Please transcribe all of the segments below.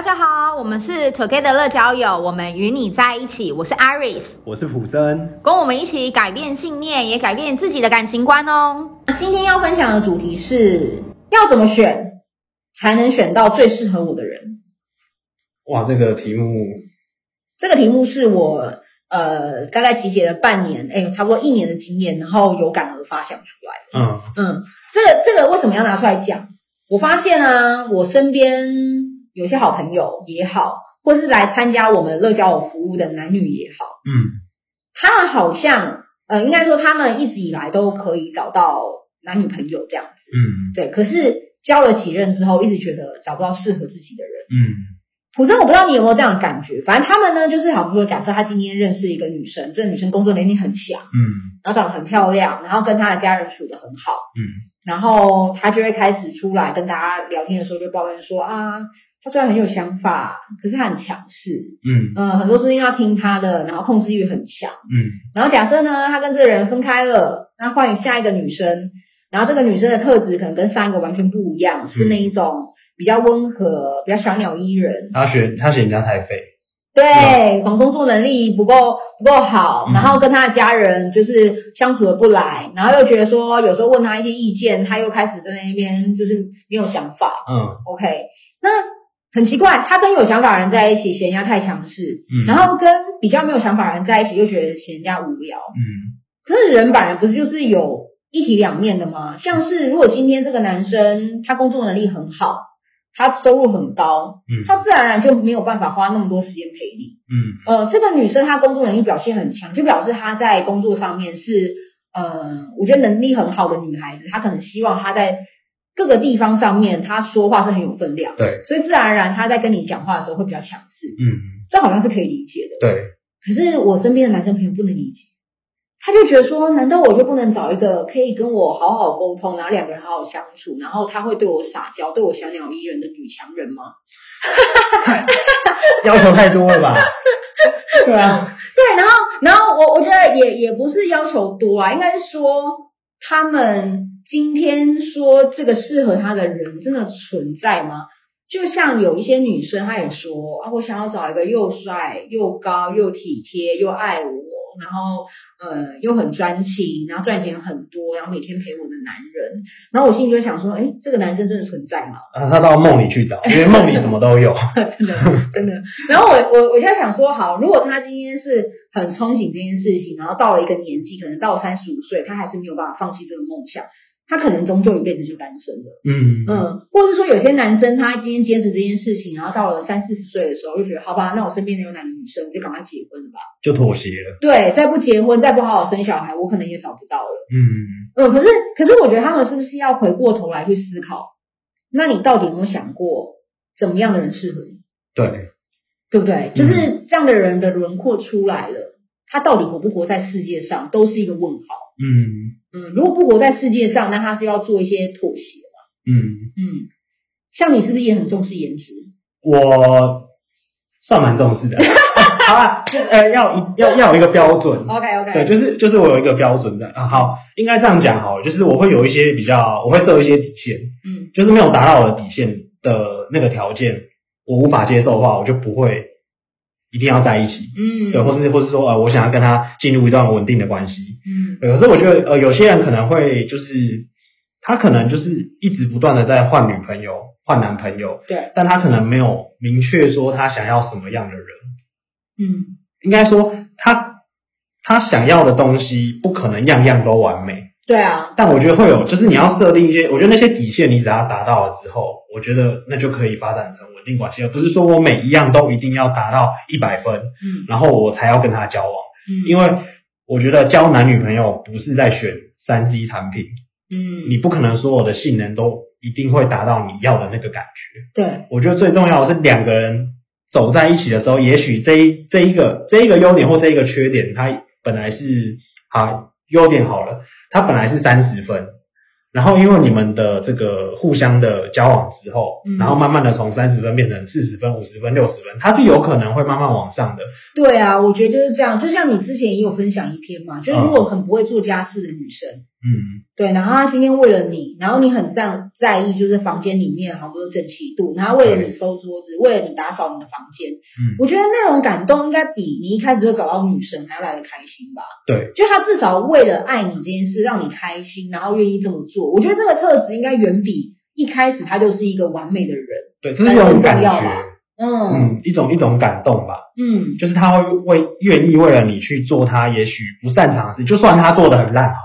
大家好，我们是 Together 乐交友，我们与你在一起。我是 Iris，我是普森，跟我们一起改变信念，也改变自己的感情观哦。今天要分享的主题是要怎么选才能选到最适合我的人？哇，这个题目，这个题目是我呃大概集结了半年，哎，差不多一年的经验，然后有感而发想出来的。嗯嗯，这个这个为什么要拿出来讲？我发现啊，我身边有些好朋友也好，或是来参加我们乐交友服务的男女也好，嗯，他们好像呃，应该说他们一直以来都可以找到男女朋友这样子，嗯，对。可是交了几任之后，一直觉得找不到适合自己的人，嗯。普森，我不知道你有没有这样的感觉，反正他们呢，就是好比说，假设他今天认识一个女生，这个女生工作能力很强，嗯，然后长得很漂亮，然后跟他的家人处得很好，嗯。然后他就会开始出来跟大家聊天的时候，就抱怨说啊，他虽然很有想法，可是他很强势，嗯嗯、呃，很多事情要听他的，然后控制欲很强，嗯。然后假设呢，他跟这个人分开了，那换下一个女生，然后这个女生的特质可能跟上一个完全不一样，是那一种比较温和、比较小鸟依人。他选他选人家太废。对，可能工作能力不够不够好，然后跟他的家人就是相处的不来，然后又觉得说有时候问他一些意见，他又开始在那边就是没有想法。嗯，OK，那很奇怪，他跟有想法的人在一起嫌人家太强势，嗯，然后跟比较没有想法的人在一起又觉得嫌人家无聊。嗯，可是人本来不是就是有一体两面的吗？像是如果今天这个男生他工作能力很好。他收入很高，嗯，他自然而然就没有办法花那么多时间陪你，嗯，呃，这个女生她工作能力表现很强，就表示她在工作上面是，呃，我觉得能力很好的女孩子，她可能希望她在各个地方上面他说话是很有分量，对，所以自然而然他在跟你讲话的时候会比较强势，嗯，这好像是可以理解的，对，可是我身边的男生朋友不能理解。他就觉得说，难道我就不能找一个可以跟我好好沟通，然后两个人好好相处，然后他会对我撒娇，对我小鸟依人的女强人吗？要求太多了吧？对啊，对，然后，然后我我觉得也也不是要求多啊，应该是说他们今天说这个适合他的人真的存在吗？就像有一些女生，她也说啊，我想要找一个又帅又高又体贴又爱我，然后。呃，又很专情，然后赚钱很多，然后每天陪我的男人，然后我心里就想说，哎，这个男生真的存在吗？啊，他到梦里去找，因为梦里什么都有，真的真的。然后我我我就在想说，好，如果他今天是很憧憬这件事情，然后到了一个年纪，可能到三十五岁，他还是没有办法放弃这个梦想。他可能终究一辈子就单身了，嗯嗯，或者是说有些男生他今天坚持这件事情，然后到了三四十岁的时候，就觉得好吧，那我身边的有男的女生，我就赶快结婚了吧，就妥协了。对，再不结婚，再不好好生小孩，我可能也找不到了。嗯嗯，可是可是我觉得他们是不是要回过头来去思考，那你到底有没有想过怎么样的人适合你？对，对不对？就是这样的人的轮廓出来了，他到底活不活在世界上，都是一个问号。嗯嗯，如果不活在世界上，那他是要做一些妥协嘛？嗯嗯，像你是不是也很重视颜值？我算蛮重视的。好啦，呃，要一要要有一个标准。OK OK，对，就是就是我有一个标准的啊。好，应该这样讲好了，就是我会有一些比较，我会设一些底线。嗯，就是没有达到我的底线的那个条件，我无法接受的话，我就不会。一定要在一起，嗯，对，或是或是说，呃，我想要跟他进入一段稳定的关系，嗯，对，可是我觉得，呃，有些人可能会就是他可能就是一直不断的在换女朋友、换男朋友，对，但他可能没有明确说他想要什么样的人，嗯，应该说他他想要的东西不可能样样都完美，对啊，但我觉得会有，就是你要设定一些，我觉得那些底线你只要达到了之后，我觉得那就可以发展成稳定关系，而不是说我每一样都一定要达到一百分，嗯，然后我才要跟他交往，嗯，因为我觉得交男女朋友不是在选三 C 产品，嗯，你不可能所有的性能都一定会达到你要的那个感觉，对，我觉得最重要的是两个人走在一起的时候，也许这一这一个这一个优点或这一个缺点，它本来是好优点好了，它本来是三十分。然后，因为你们的这个互相的交往之后，嗯、然后慢慢的从三十分变成四十分、五十分、六十分，它是有可能会慢慢往上的。对啊，我觉得就是这样。就像你之前也有分享一篇嘛，就是如果很不会做家事的女生，嗯，对，然后他今天为了你，然后你很在在意，就是房间里面好多整齐度，然后为了你收桌子，为了你打扫你的房间，嗯，我觉得那种感动应该比你一开始就找到女神还要来的开心吧？对，就他至少为了爱你这件事让你开心，然后愿意这么做，我觉得这个特质应该远比一开始他就是一个完美的人，对，这是一种感觉，嗯。嗯，一种一种感动吧，嗯，就是他会为愿意为了你去做他也许不擅长的事，就算他做的很烂好。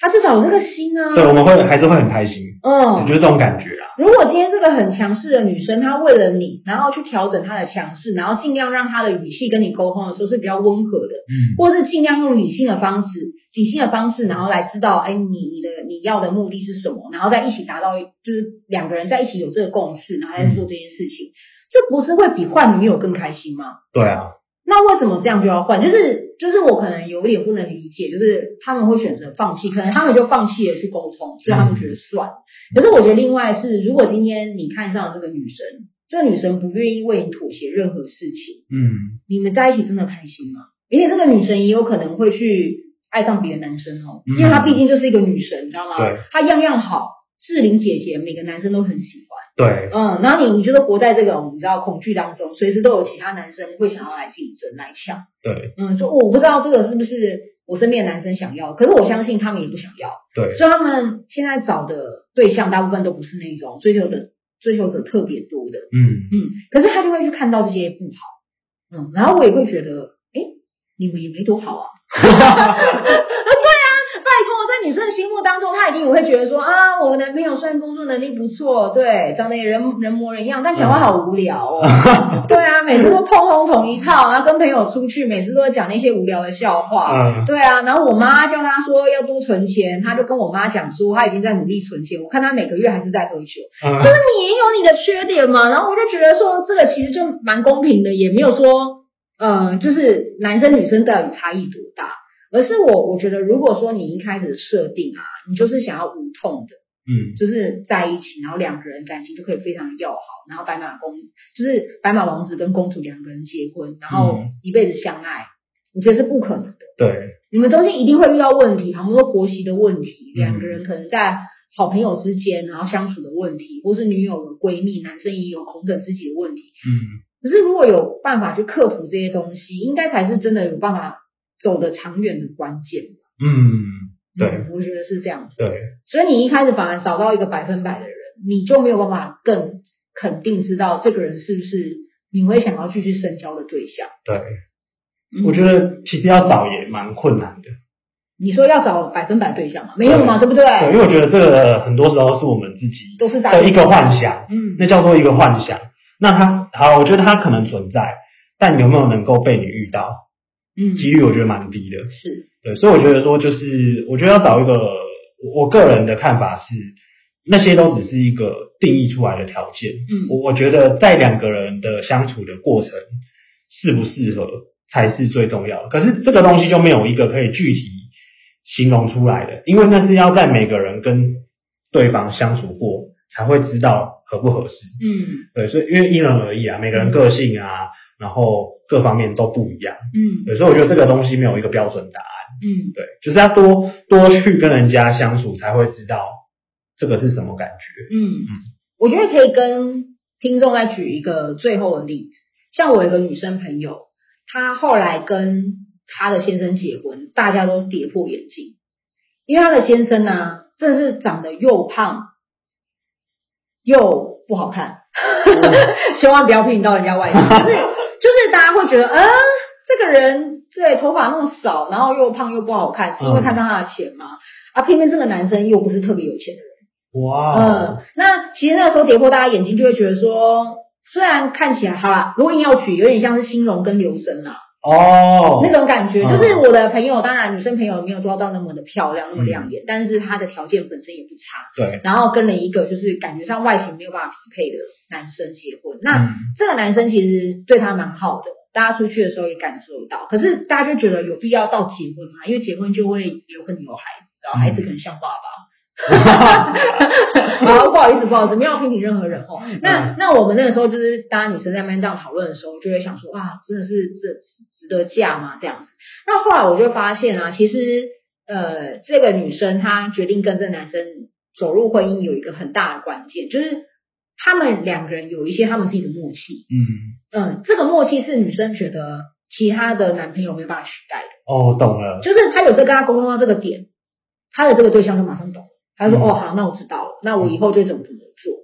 他至少有这个心啊，对，我们会还是会很开心，嗯，就是这种感觉啊。如果今天这个很强势的女生，她为了你，然后去调整她的强势，然后尽量让她的语气跟你沟通的时候是比较温和的，嗯，或是尽量用理性的方式、理性的方式，然后来知道，哎，你你的你要的目的是什么，然后再一起达到，就是两个人在一起有这个共识，然后来做这件事情，嗯，这不是会比换女友更开心吗？对啊。那为什么这样就要换？就是就是我可能有一点不能理解，就是他们会选择放弃，可能他们就放弃了去沟通，所以他们觉得算。嗯、可是我觉得另外是，如果今天你看上了这个女生，这个女生不愿意为你妥协任何事情，嗯，你们在一起真的开心吗？而且这个女生也有可能会去爱上别的男生哦，因为她毕竟就是一个女神，你知道吗？对，她样样好。志玲姐姐，每个男生都很喜欢。对，嗯，然后你你就是活在这种你知道恐惧当中，随时都有其他男生会想要来竞争来抢。对，嗯，就我不知道这个是不是我身边的男生想要，可是我相信他们也不想要。对，所以他们现在找的对象大部分都不是那种追求的追求者特别多的。嗯嗯，可是他就会去看到这些不好，嗯，然后我也会觉得，哎，你们也没多好啊。女生的心目当中，她一定也会觉得说啊，我男朋友虽然工作能力不错，对，长得也人人模人样，但讲话好无聊哦。对啊，每次都碰轰同一套，然后跟朋友出去，每次都会讲那些无聊的笑话。嗯，对啊，然后我妈叫他说要多存钱，他就跟我妈讲说他已经在努力存钱。我看他每个月还是在喝酒，嗯，就是你也有你的缺点嘛。然后我就觉得说这个其实就蛮公平的，也没有说嗯，就是男生女生到底差异多大。而是我，我觉得如果说你一开始设定啊，你就是想要无痛的，嗯，就是在一起，然后两个人感情就可以非常要好，然后白马公就是白马王子跟公主两个人结婚，然后一辈子相爱，我觉得是不可能的。对，你们中间一定会遇到问题，比如说婆媳的问题，两个人可能在好朋友之间，然后相处的问题，或是女友的闺蜜，男生也有红粉知己的问题。嗯，可是如果有办法去克服这些东西，应该才是真的有办法。走得长远的关键，嗯，对、嗯，我觉得是这样子。对，所以你一开始反而找到一个百分百的人，你就没有办法更肯定知道这个人是不是你会想要继续深交的对象。对，嗯、我觉得其实要找也蛮困难的。你说要找百分百对象吗？没有嘛？对不对？对，因为我觉得这个很多时候是我们自己都是的一个幻想，嗯，那叫做一个幻想。那他好，我觉得他可能存在，但有没有能够被你遇到？嗯，几率我觉得蛮低的，是对，所以我觉得说就是，我觉得要找一个，我个人的看法是，那些都只是一个定义出来的条件。嗯，我我觉得在两个人的相处的过程适不适合才是最重要的。可是这个东西就没有一个可以具体形容出来的，因为那是要在每个人跟对方相处过才会知道合不合适。嗯，对，所以因为因人而异啊，每个人个性啊。然后各方面都不一样，嗯，对，所以我觉得这个东西没有一个标准答案，嗯，对，就是要多多去跟人家相处，才会知道这个是什么感觉，嗯嗯，我觉得可以跟听众再举一个最后的例子，像我有一个女生朋友，她后来跟她的先生结婚，大家都跌破眼镜，因为她的先生呢、啊，真的是长得又胖又不好看，千万不要批评到人家外形，就是。就是大家会觉得，嗯，这个人对头发那么少，然后又胖又不好看，是因为看到他的钱吗？嗯、啊，偏偏这个男生又不是特别有钱的人。哇，嗯，那其实那个时候跌破大家眼睛，就会觉得说，虽然看起来好啦，如果硬要取，有点像是兴荣跟刘升啊。哦，那种感觉，就是我的朋友，当然女生朋友没有做到那么的漂亮，那么亮眼，嗯、但是她的条件本身也不差。对，然后跟了一个就是感觉上外形没有办法匹配的男生结婚，那这个男生其实对她蛮好的，大家出去的时候也感受到。可是大家就觉得有必要到结婚嘛？因为结婚就会有可能有孩子，然后孩子可能像爸爸。好，不好意思，不好意思，没有批评任何人哦。那那我们那个时候就是大家女生在那边这样讨论的时候，就会想说啊，真的是这值得嫁吗？这样子。那后来我就发现啊，其实呃，这个女生她决定跟这个男生走入婚姻，有一个很大的关键，就是他们两个人有一些他们自己的默契。嗯嗯，这个默契是女生觉得其他的男朋友没有办法取代的。哦，懂了。就是她有时候跟他沟通到这个点，她的这个对象就马上懂，他说：“嗯、哦，好，那我知道了，那我以后就怎么怎么做。”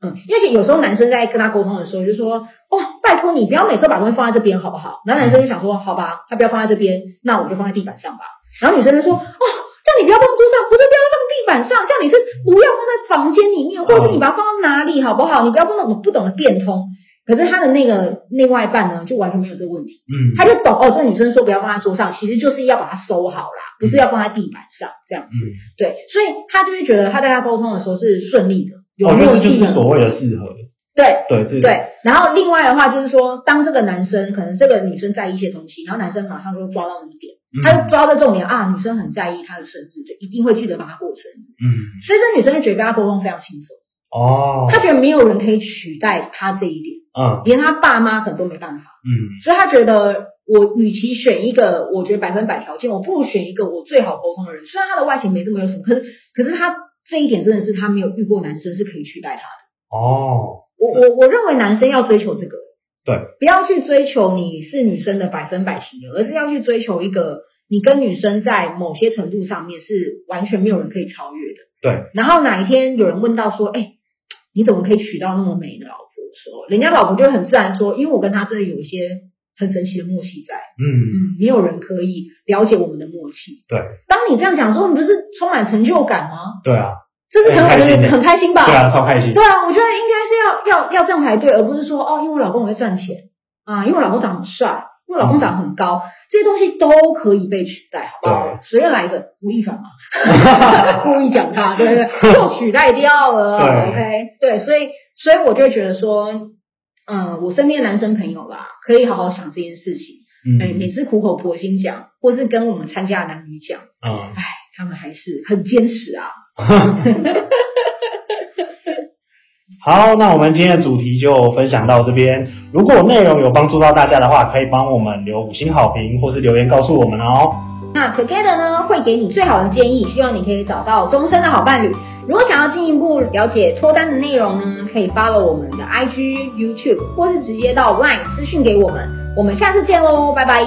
嗯，因为有时候男生在跟他沟通的时候就说：“哦，拜托你不要每次把东西放在这边好不好？”然后男生就想说：“好吧，他不要放在这边，那我就放在地板上吧。”然后女生就说：“哦，叫你不要放桌上，不是不要放地板上，叫你是不要放在房间里面，或者是你把它放到哪里好不好？你不要不懂不懂得变通。”可是他的那个另外一半呢，就完全没有这个问题。嗯，他就懂哦，这个女生说不要放在桌上，其实就是要把它收好啦，不是要放在地板上这样子。嗯，对，所以他就会觉得他在他沟通的时候是顺利的，有默契的，哦就是、所谓的适合。对。对对对，然后另外的话就是说，当这个男生可能这个女生在意一些东西，然后男生马上就抓到那个点，嗯、他就抓到重点啊，女生很在意他的生日，就一定会记得帮他过生日。嗯，所以这女生就觉得跟他沟通非常轻松。哦，他觉得没有人可以取代他这一点，嗯，连他爸妈可能都没办法。嗯，所以他觉得我与其选一个我觉得百分百条件，我不如选一个我最好沟通的人。虽然他的外形没这么有什么，可是可是他这一点真的是他没有遇过男生是可以取代他的。哦。我我我认为男生要追求这个，对，不要去追求你是女生的百分百情人，而是要去追求一个你跟女生在某些程度上面是完全没有人可以超越的。对，然后哪一天有人问到说，哎，你怎么可以娶到那么美的老婆的时候，人家老婆就很自然说，因为我跟他真的有一些很神奇的默契在。嗯嗯，没有人可以了解我们的默契。对，当你这样讲的时候，你不是充满成就感吗？对啊。这是很好的，很开心吧？对啊，超开心。对啊，我觉得应该是要要要这样才对，而不是说哦，因为我老公我会赚钱啊，因为我老公长得很帅，因为我老公长得很高，嗯、这些东西都可以被取代，好不好？随便来一个吴亦凡嘛，故意讲他，对不对？就取代掉了。对 OK，对，所以所以我就觉得说，嗯，我身边男生朋友吧，可以好好想这件事情。嗯，哎，每次苦口婆心讲，或是跟我们参加的男女讲，嗯，哎，他们还是很坚持啊。好，那我们今天的主题就分享到这边。如果内容有帮助到大家的话，可以帮我们留五星好评，或是留言告诉我们哦。那 Together 呢，会给你最好的建议，希望你可以找到终身的好伴侣。如果想要进一步了解脱单的内容呢，可以 follow 我们的 IG、YouTube，或是直接到 LINE 私讯给我们。我们下次见喽，拜拜。